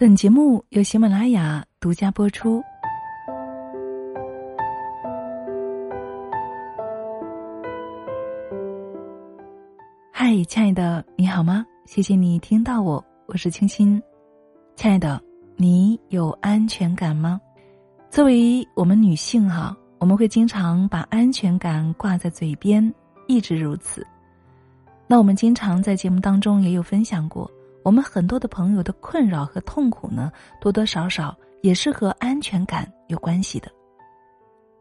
本节目由喜马拉雅独家播出。嗨，亲爱的，你好吗？谢谢你听到我，我是清新。亲爱的，你有安全感吗？作为我们女性哈，我们会经常把安全感挂在嘴边，一直如此。那我们经常在节目当中也有分享过。我们很多的朋友的困扰和痛苦呢，多多少少也是和安全感有关系的。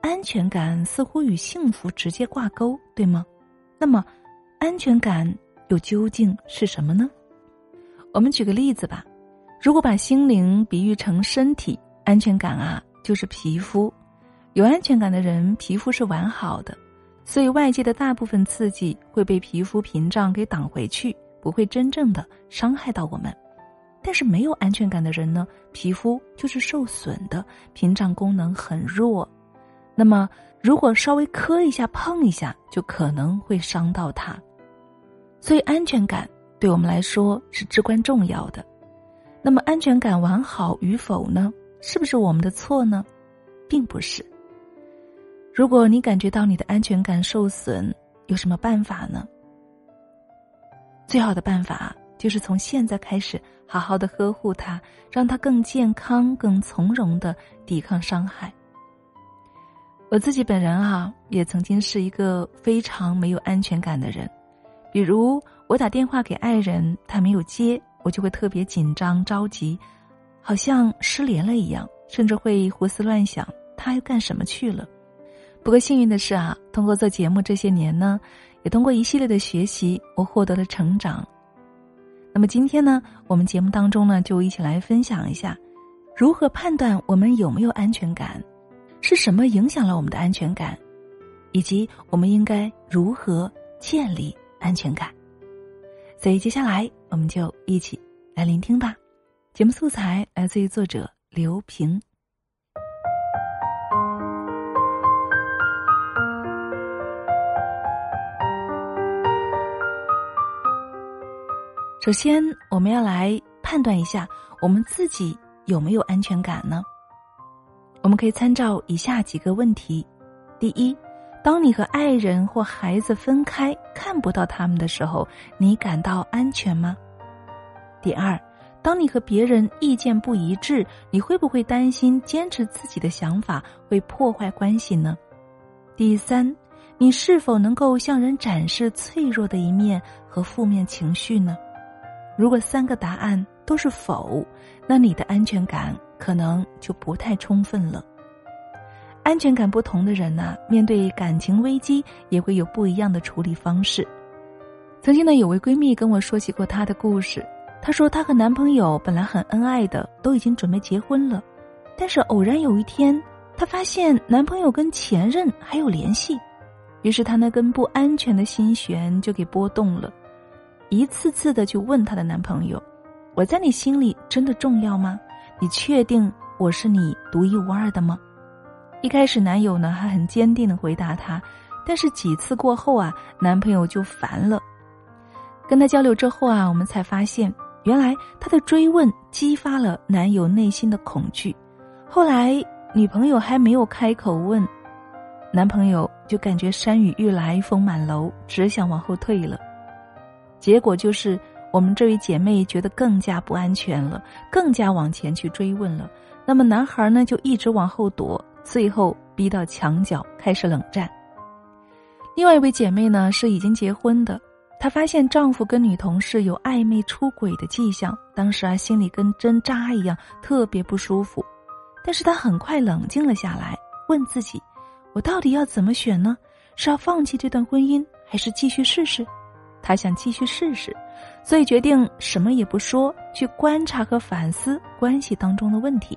安全感似乎与幸福直接挂钩，对吗？那么，安全感又究竟是什么呢？我们举个例子吧。如果把心灵比喻成身体，安全感啊就是皮肤。有安全感的人，皮肤是完好的，所以外界的大部分刺激会被皮肤屏障给挡回去。不会真正的伤害到我们，但是没有安全感的人呢，皮肤就是受损的，屏障功能很弱。那么，如果稍微磕一下、碰一下，就可能会伤到它。所以，安全感对我们来说是至关重要的。那么，安全感完好与否呢？是不是我们的错呢？并不是。如果你感觉到你的安全感受损，有什么办法呢？最好的办法就是从现在开始，好好的呵护他，让他更健康、更从容的抵抗伤害。我自己本人啊，也曾经是一个非常没有安全感的人。比如我打电话给爱人，他没有接，我就会特别紧张、着急，好像失联了一样，甚至会胡思乱想他又干什么去了。不过幸运的是啊，通过做节目这些年呢。也通过一系列的学习，我获得了成长。那么今天呢，我们节目当中呢，就一起来分享一下，如何判断我们有没有安全感，是什么影响了我们的安全感，以及我们应该如何建立安全感。所以接下来我们就一起来聆听吧。节目素材来自于作者刘平。首先，我们要来判断一下我们自己有没有安全感呢？我们可以参照以下几个问题：第一，当你和爱人或孩子分开，看不到他们的时候，你感到安全吗？第二，当你和别人意见不一致，你会不会担心坚持自己的想法会破坏关系呢？第三，你是否能够向人展示脆弱的一面和负面情绪呢？如果三个答案都是否，那你的安全感可能就不太充分了。安全感不同的人呢，面对感情危机也会有不一样的处理方式。曾经呢，有位闺蜜跟我说起过她的故事。她说，她和男朋友本来很恩爱的，都已经准备结婚了，但是偶然有一天，她发现男朋友跟前任还有联系，于是她那根不安全的心弦就给拨动了。一次次的去问她的男朋友：“我在你心里真的重要吗？你确定我是你独一无二的吗？”一开始男友呢还很坚定的回答她，但是几次过后啊，男朋友就烦了。跟他交流之后啊，我们才发现，原来他的追问激发了男友内心的恐惧。后来女朋友还没有开口问，男朋友就感觉山雨欲来风满楼，只想往后退了。结果就是，我们这位姐妹觉得更加不安全了，更加往前去追问了。那么男孩呢，就一直往后躲，最后逼到墙角开始冷战。另外一位姐妹呢，是已经结婚的，她发现丈夫跟女同事有暧昧出轨的迹象，当时啊，心里跟针扎一样，特别不舒服。但是她很快冷静了下来，问自己：我到底要怎么选呢？是要放弃这段婚姻，还是继续试试？她想继续试试，所以决定什么也不说，去观察和反思关系当中的问题。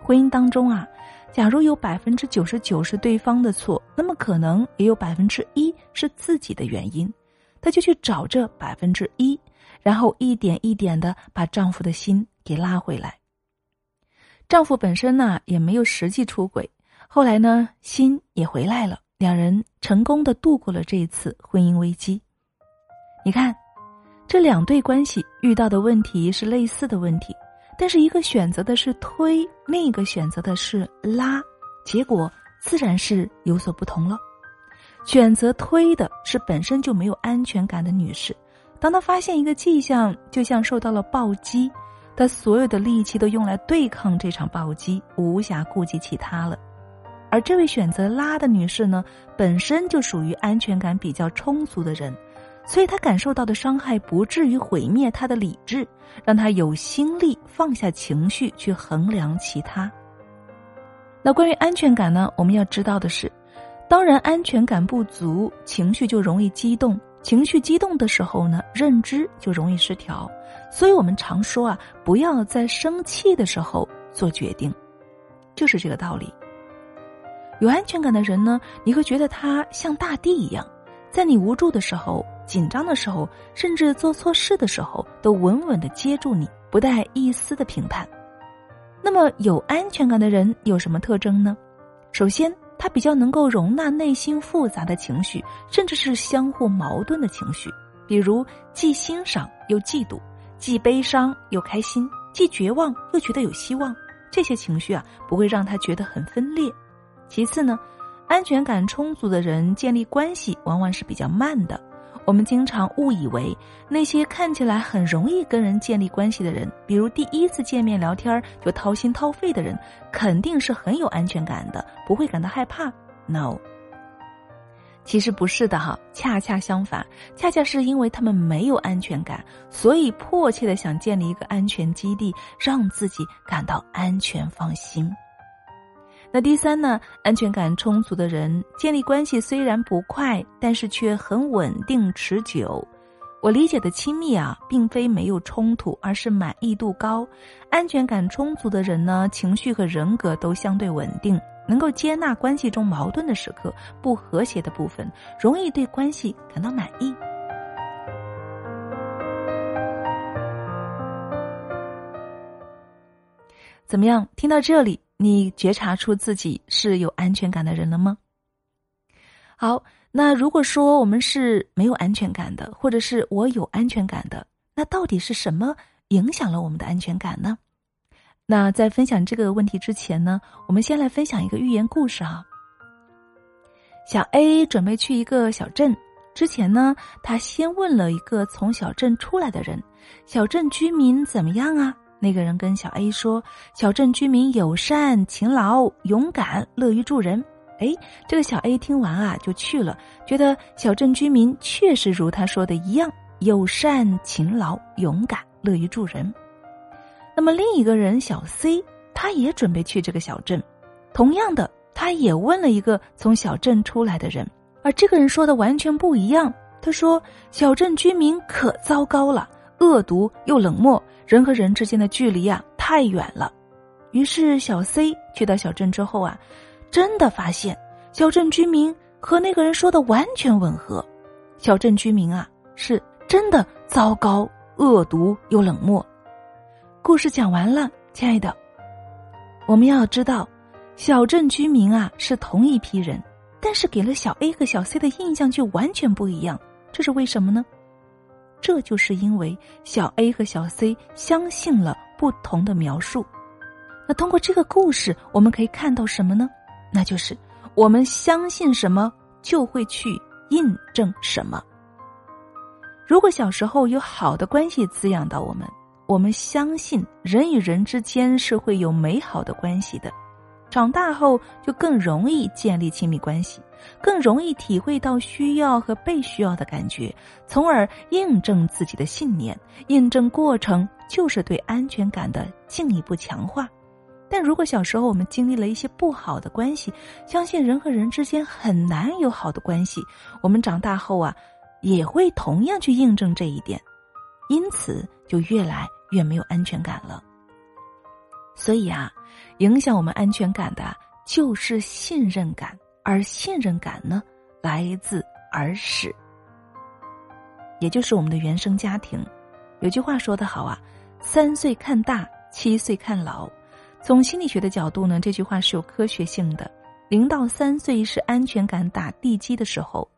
婚姻当中啊，假如有百分之九十九是对方的错，那么可能也有百分之一是自己的原因。她就去找这百分之一，然后一点一点的把丈夫的心给拉回来。丈夫本身呢也没有实际出轨，后来呢心也回来了，两人成功的度过了这一次婚姻危机。你看，这两对关系遇到的问题是类似的问题，但是一个选择的是推，另一个选择的是拉，结果自然是有所不同了。选择推的是本身就没有安全感的女士，当她发现一个迹象，就像受到了暴击，她所有的力气都用来对抗这场暴击，无暇顾及其他了。而这位选择拉的女士呢，本身就属于安全感比较充足的人。所以他感受到的伤害不至于毁灭他的理智，让他有心力放下情绪去衡量其他。那关于安全感呢？我们要知道的是，当然安全感不足，情绪就容易激动，情绪激动的时候呢，认知就容易失调。所以我们常说啊，不要在生气的时候做决定，就是这个道理。有安全感的人呢，你会觉得他像大地一样，在你无助的时候。紧张的时候，甚至做错事的时候，都稳稳的接住你，不带一丝的评判。那么，有安全感的人有什么特征呢？首先，他比较能够容纳内心复杂的情绪，甚至是相互矛盾的情绪，比如既欣赏又嫉妒，既悲伤又开心，既绝望又觉得有希望。这些情绪啊，不会让他觉得很分裂。其次呢，安全感充足的人建立关系往往是比较慢的。我们经常误以为那些看起来很容易跟人建立关系的人，比如第一次见面聊天就掏心掏肺的人，肯定是很有安全感的，不会感到害怕。No，其实不是的哈，恰恰相反，恰恰是因为他们没有安全感，所以迫切的想建立一个安全基地，让自己感到安全放心。那第三呢？安全感充足的人建立关系虽然不快，但是却很稳定持久。我理解的亲密啊，并非没有冲突，而是满意度高。安全感充足的人呢，情绪和人格都相对稳定，能够接纳关系中矛盾的时刻、不和谐的部分，容易对关系感到满意。怎么样？听到这里？你觉察出自己是有安全感的人了吗？好，那如果说我们是没有安全感的，或者是我有安全感的，那到底是什么影响了我们的安全感呢？那在分享这个问题之前呢，我们先来分享一个寓言故事啊。小 A 准备去一个小镇，之前呢，他先问了一个从小镇出来的人：“小镇居民怎么样啊？”那个人跟小 A 说：“小镇居民友善、勤劳、勇敢、乐于助人。”哎，这个小 A 听完啊，就去了，觉得小镇居民确实如他说的一样，友善、勤劳、勇敢、乐于助人。那么另一个人小 C，他也准备去这个小镇，同样的，他也问了一个从小镇出来的人，而这个人说的完全不一样。他说：“小镇居民可糟糕了，恶毒又冷漠。”人和人之间的距离啊太远了，于是小 C 去到小镇之后啊，真的发现小镇居民和那个人说的完全吻合。小镇居民啊是真的糟糕、恶毒又冷漠。故事讲完了，亲爱的，我们要知道，小镇居民啊是同一批人，但是给了小 A 和小 C 的印象却完全不一样，这是为什么呢？这就是因为小 A 和小 C 相信了不同的描述。那通过这个故事，我们可以看到什么呢？那就是我们相信什么，就会去印证什么。如果小时候有好的关系滋养到我们，我们相信人与人之间是会有美好的关系的。长大后就更容易建立亲密关系，更容易体会到需要和被需要的感觉，从而印证自己的信念。印证过程就是对安全感的进一步强化。但如果小时候我们经历了一些不好的关系，相信人和人之间很难有好的关系，我们长大后啊，也会同样去印证这一点，因此就越来越没有安全感了。所以啊。影响我们安全感的就是信任感，而信任感呢，来自儿时，也就是我们的原生家庭。有句话说得好啊，“三岁看大，七岁看老”。从心理学的角度呢，这句话是有科学性的。零到三岁是安全感打地基的时候，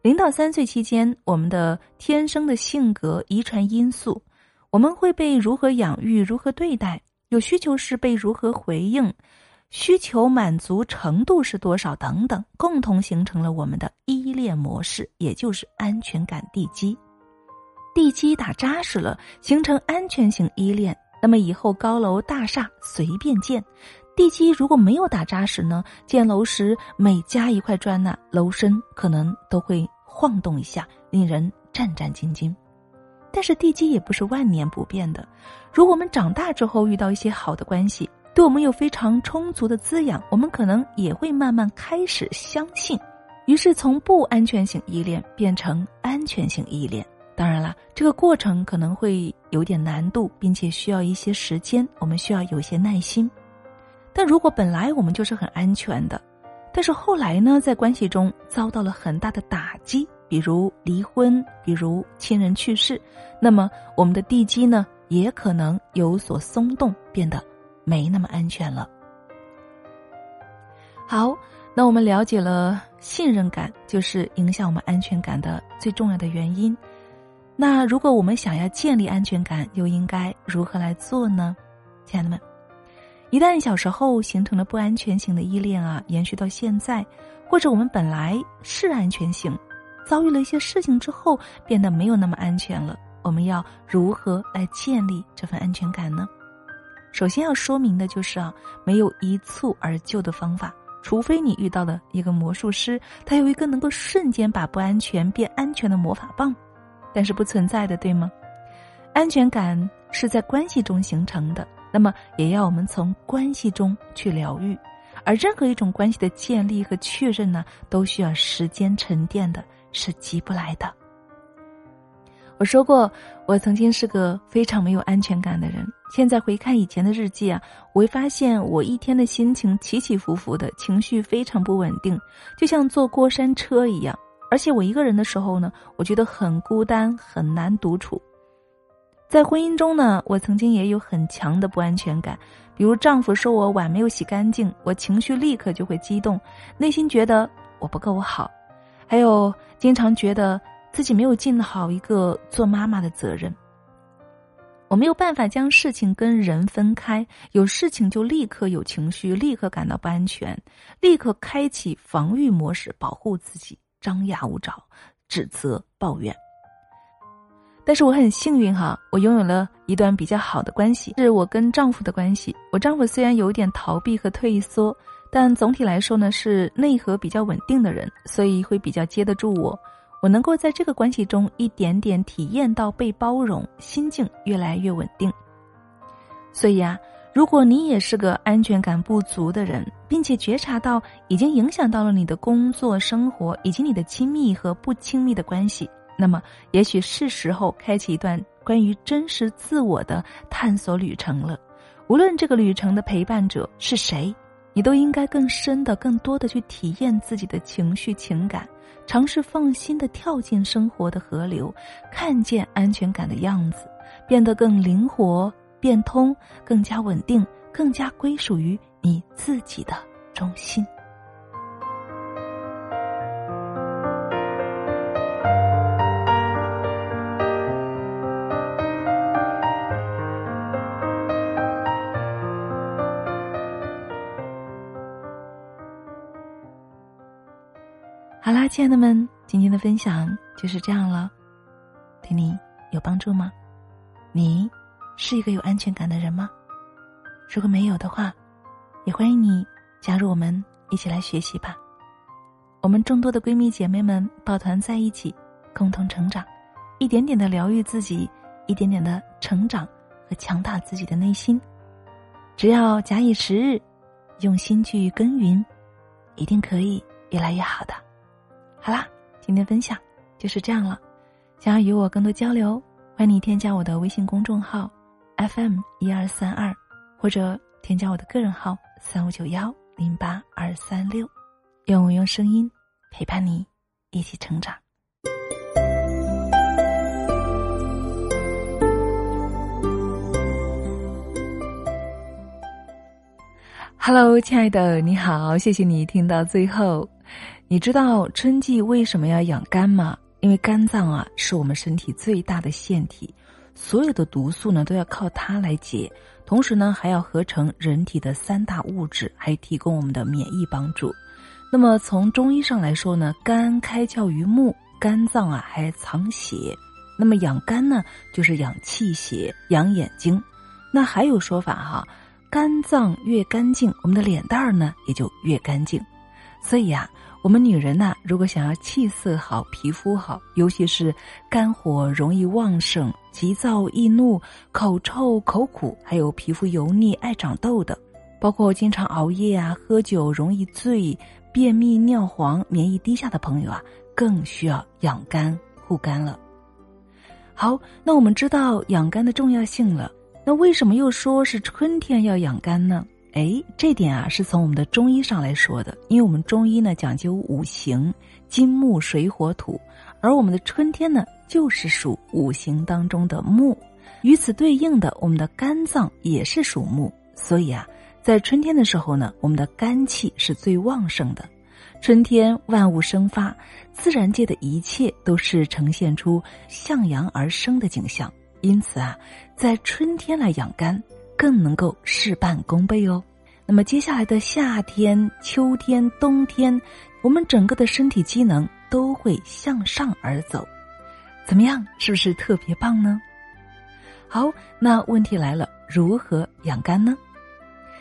零到三岁期间，我们的天生的性格、遗传因素，我们会被如何养育、如何对待。有需求时被如何回应，需求满足程度是多少等等，共同形成了我们的依恋模式，也就是安全感地基。地基打扎实了，形成安全型依恋，那么以后高楼大厦随便建。地基如果没有打扎实呢？建楼时每加一块砖呢，楼身可能都会晃动一下，令人战战兢兢。但是地基也不是万年不变的。如果我们长大之后遇到一些好的关系，对我们有非常充足的滋养，我们可能也会慢慢开始相信，于是从不安全性依恋变成安全性依恋。当然了，这个过程可能会有点难度，并且需要一些时间，我们需要有些耐心。但如果本来我们就是很安全的，但是后来呢，在关系中遭到了很大的打击，比如离婚，比如亲人去世，那么我们的地基呢，也可能有所松动，变得没那么安全了。好，那我们了解了信任感就是影响我们安全感的最重要的原因。那如果我们想要建立安全感，又应该如何来做呢？亲爱的们。一旦小时候形成了不安全型的依恋啊，延续到现在，或者我们本来是安全型，遭遇了一些事情之后变得没有那么安全了，我们要如何来建立这份安全感呢？首先要说明的就是啊，没有一蹴而就的方法，除非你遇到了一个魔术师，他有一个能够瞬间把不安全变安全的魔法棒，但是不存在的，对吗？安全感是在关系中形成的。那么，也要我们从关系中去疗愈，而任何一种关系的建立和确认呢，都需要时间沉淀的，是急不来的。我说过，我曾经是个非常没有安全感的人。现在回看以前的日记啊，我会发现我一天的心情起起伏伏的，情绪非常不稳定，就像坐过山车一样。而且我一个人的时候呢，我觉得很孤单，很难独处。在婚姻中呢，我曾经也有很强的不安全感，比如丈夫说我碗没有洗干净，我情绪立刻就会激动，内心觉得我不够好，还有经常觉得自己没有尽好一个做妈妈的责任。我没有办法将事情跟人分开，有事情就立刻有情绪，立刻感到不安全，立刻开启防御模式，保护自己，张牙舞爪，指责抱怨。但是我很幸运哈，我拥有了一段比较好的关系，是我跟丈夫的关系。我丈夫虽然有点逃避和退缩，但总体来说呢是内核比较稳定的人，所以会比较接得住我。我能够在这个关系中一点点体验到被包容，心境越来越稳定。所以啊，如果你也是个安全感不足的人，并且觉察到已经影响到了你的工作、生活以及你的亲密和不亲密的关系。那么，也许是时候开启一段关于真实自我的探索旅程了。无论这个旅程的陪伴者是谁，你都应该更深的、更多的去体验自己的情绪、情感，尝试放心的跳进生活的河流，看见安全感的样子，变得更灵活、变通、更加稳定、更加归属于你自己的中心。好啦，亲爱的们，今天的分享就是这样了，对你有帮助吗？你是一个有安全感的人吗？如果没有的话，也欢迎你加入我们一起来学习吧。我们众多的闺蜜姐妹们抱团在一起，共同成长，一点点的疗愈自己，一点点的成长和强大自己的内心。只要假以时日，用心去耕耘，一定可以越来越好的。好啦，今天分享就是这样了。想要与我更多交流，欢迎你添加我的微信公众号 FM 一二三二，或者添加我的个人号三五九幺零八二三六，愿我用声音陪伴你一起成长。Hello，亲爱的，你好，谢谢你听到最后。你知道春季为什么要养肝吗？因为肝脏啊是我们身体最大的腺体，所有的毒素呢都要靠它来解，同时呢还要合成人体的三大物质，还提供我们的免疫帮助。那么从中医上来说呢，肝开窍于目，肝脏啊还藏血，那么养肝呢就是养气血、养眼睛。那还有说法哈，肝脏越干净，我们的脸蛋儿呢也就越干净。所以呀。我们女人呐，如果想要气色好、皮肤好，尤其是肝火容易旺盛、急躁易怒、口臭、口苦，还有皮肤油腻、爱长痘的，包括经常熬夜啊、喝酒容易醉、便秘、尿黄、免疫低下的朋友啊，更需要养肝护肝了。好，那我们知道养肝的重要性了，那为什么又说是春天要养肝呢？哎，这点啊是从我们的中医上来说的，因为我们中医呢讲究五行，金木水火土，而我们的春天呢就是属五行当中的木，与此对应的，我们的肝脏也是属木，所以啊，在春天的时候呢，我们的肝气是最旺盛的。春天万物生发，自然界的一切都是呈现出向阳而生的景象，因此啊，在春天来养肝。更能够事半功倍哦。那么接下来的夏天、秋天、冬天，我们整个的身体机能都会向上而走，怎么样？是不是特别棒呢？好，那问题来了，如何养肝呢？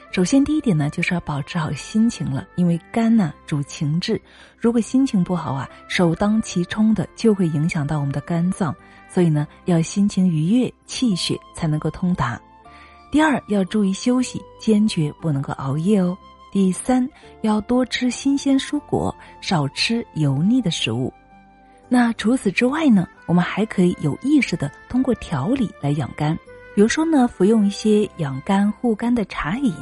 首先，第一点呢，就是要保持好心情了，因为肝呢主情志，如果心情不好啊，首当其冲的就会影响到我们的肝脏，所以呢，要心情愉悦，气血才能够通达。第二，要注意休息，坚决不能够熬夜哦。第三，要多吃新鲜蔬果，少吃油腻的食物。那除此之外呢，我们还可以有意识的通过调理来养肝，比如说呢，服用一些养肝护肝的茶饮，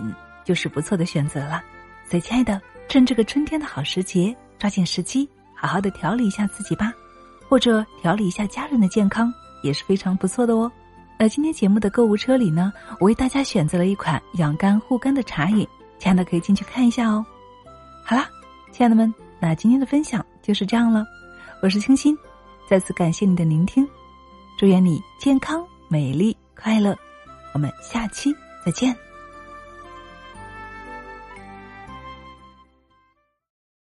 就是不错的选择了。所以，亲爱的，趁这个春天的好时节，抓紧时机，好好的调理一下自己吧，或者调理一下家人的健康，也是非常不错的哦。那今天节目的购物车里呢，我为大家选择了一款养肝护肝的茶饮，亲爱的可以进去看一下哦。好啦，亲爱的们，那今天的分享就是这样了。我是清新，再次感谢你的聆听，祝愿你健康、美丽、快乐。我们下期再见。